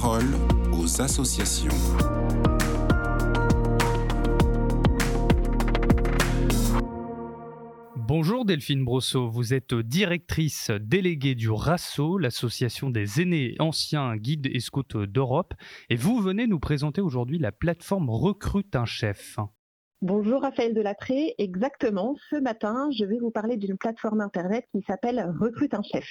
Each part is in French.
parole aux associations. Bonjour Delphine Brosseau, vous êtes directrice déléguée du RASSO, l'association des aînés anciens guides et scouts d'Europe, et vous venez nous présenter aujourd'hui la plateforme Recrute un chef. Bonjour Raphaël Delatré, exactement. Ce matin, je vais vous parler d'une plateforme internet qui s'appelle Recrute un chef.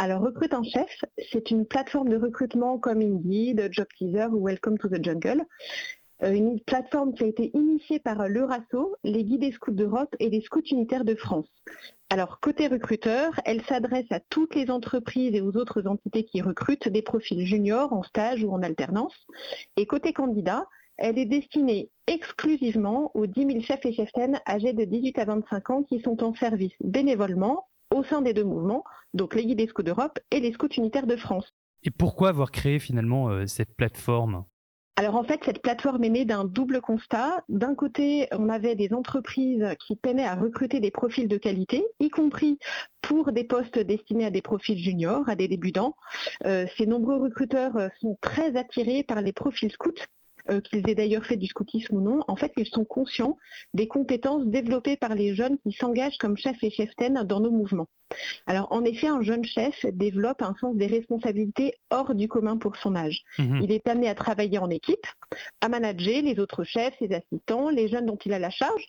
Alors Recrute un chef, c'est une plateforme de recrutement comme Indeed, Job Teaser ou Welcome to the Jungle. Euh, une plateforme qui a été initiée par l'Eurasso, les guides des scouts d'Europe et les scouts unitaires de France. Alors, côté recruteur, elle s'adresse à toutes les entreprises et aux autres entités qui recrutent des profils juniors en stage ou en alternance. Et côté candidat, elle est destinée exclusivement aux 10 000 chefs et chefs âgés de 18 à 25 ans qui sont en service bénévolement au sein des deux mouvements, donc les guides des scouts d'Europe et les scouts unitaires de France. Et pourquoi avoir créé finalement euh, cette plateforme? Alors en fait, cette plateforme est née d'un double constat. D'un côté, on avait des entreprises qui peinaient à recruter des profils de qualité, y compris pour des postes destinés à des profils juniors, à des débutants. Euh, ces nombreux recruteurs euh, sont très attirés par les profils scouts euh, qu'ils aient d'ailleurs fait du scoutisme ou non, en fait, ils sont conscients des compétences développées par les jeunes qui s'engagent comme chefs et cheftaines dans nos mouvements. Alors, en effet, un jeune chef développe un sens des responsabilités hors du commun pour son âge. Mhm. Il est amené à travailler en équipe, à manager les autres chefs, ses assistants, les jeunes dont il a la charge,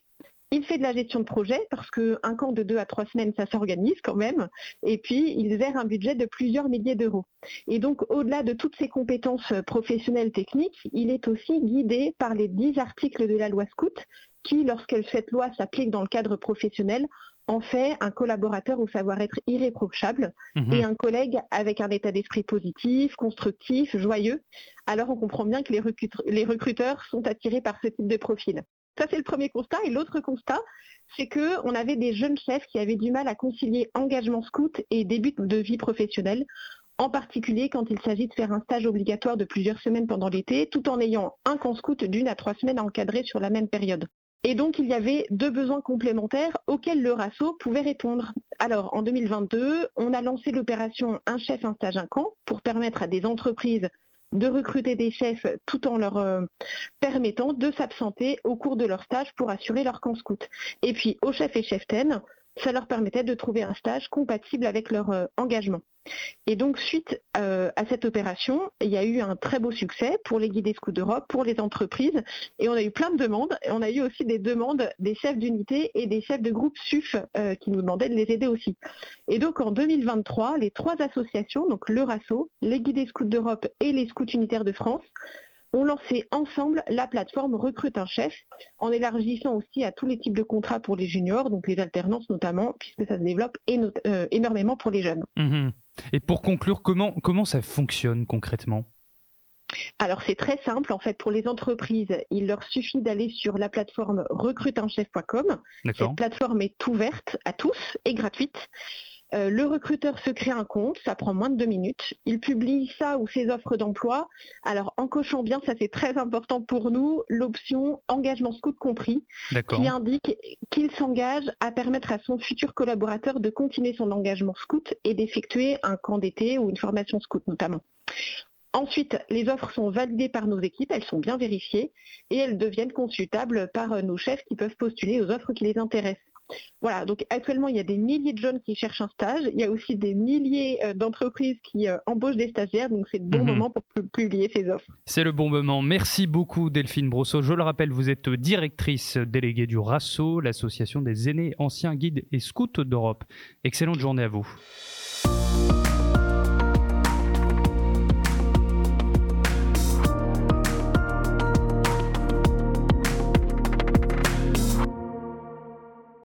il fait de la gestion de projet parce qu'un camp de deux à trois semaines, ça s'organise quand même. Et puis, il gère un budget de plusieurs milliers d'euros. Et donc, au-delà de toutes ses compétences professionnelles techniques, il est aussi guidé par les dix articles de la loi Scout qui, lorsque cette loi s'applique dans le cadre professionnel, en fait un collaborateur au savoir-être irréprochable mhm. et un collègue avec un état d'esprit positif, constructif, joyeux. Alors on comprend bien que les recruteurs sont attirés par ce type de profil. Ça, c'est le premier constat. Et l'autre constat, c'est qu'on avait des jeunes chefs qui avaient du mal à concilier engagement scout et début de vie professionnelle, en particulier quand il s'agit de faire un stage obligatoire de plusieurs semaines pendant l'été, tout en ayant un camp scout d'une à trois semaines encadré sur la même période. Et donc, il y avait deux besoins complémentaires auxquels le RASSO pouvait répondre. Alors, en 2022, on a lancé l'opération Un chef, un stage, un camp pour permettre à des entreprises de recruter des chefs tout en leur euh, permettant de s'absenter au cours de leur stage pour assurer leur camp scout. Et puis aux chefs et cheftaines, ça leur permettait de trouver un stage compatible avec leur euh, engagement. Et donc, suite euh, à cette opération, il y a eu un très beau succès pour les guides scouts d'Europe, pour les entreprises, et on a eu plein de demandes. Et on a eu aussi des demandes des chefs d'unité et des chefs de groupe SUF euh, qui nous demandaient de les aider aussi. Et donc, en 2023, les trois associations, donc le RASSO, les guides scouts d'Europe et les scouts unitaires de France, ont lancé ensemble la plateforme Recrute un chef, en élargissant aussi à tous les types de contrats pour les juniors, donc les alternances notamment, puisque ça se développe euh, énormément pour les jeunes. Mhm. Et pour conclure, comment, comment ça fonctionne concrètement? Alors c'est très simple, en fait pour les entreprises, il leur suffit d'aller sur la plateforme recruteinchef.com. Cette plateforme est ouverte à tous et gratuite. Euh, le recruteur se crée un compte, ça prend moins de deux minutes. Il publie ça ou ses offres d'emploi. Alors en cochant bien, ça c'est très important pour nous, l'option engagement scout compris, qui indique qu'il s'engage à permettre à son futur collaborateur de continuer son engagement scout et d'effectuer un camp d'été ou une formation scout notamment. Ensuite, les offres sont validées par nos équipes, elles sont bien vérifiées et elles deviennent consultables par nos chefs qui peuvent postuler aux offres qui les intéressent. Voilà, donc actuellement, il y a des milliers de jeunes qui cherchent un stage. Il y a aussi des milliers euh, d'entreprises qui euh, embauchent des stagiaires. Donc, c'est le bon mhm. moment pour publier ces offres. C'est le bon moment. Merci beaucoup, Delphine Brosseau. Je le rappelle, vous êtes directrice déléguée du RASSO, l'association des aînés, anciens guides et scouts d'Europe. Excellente journée à vous.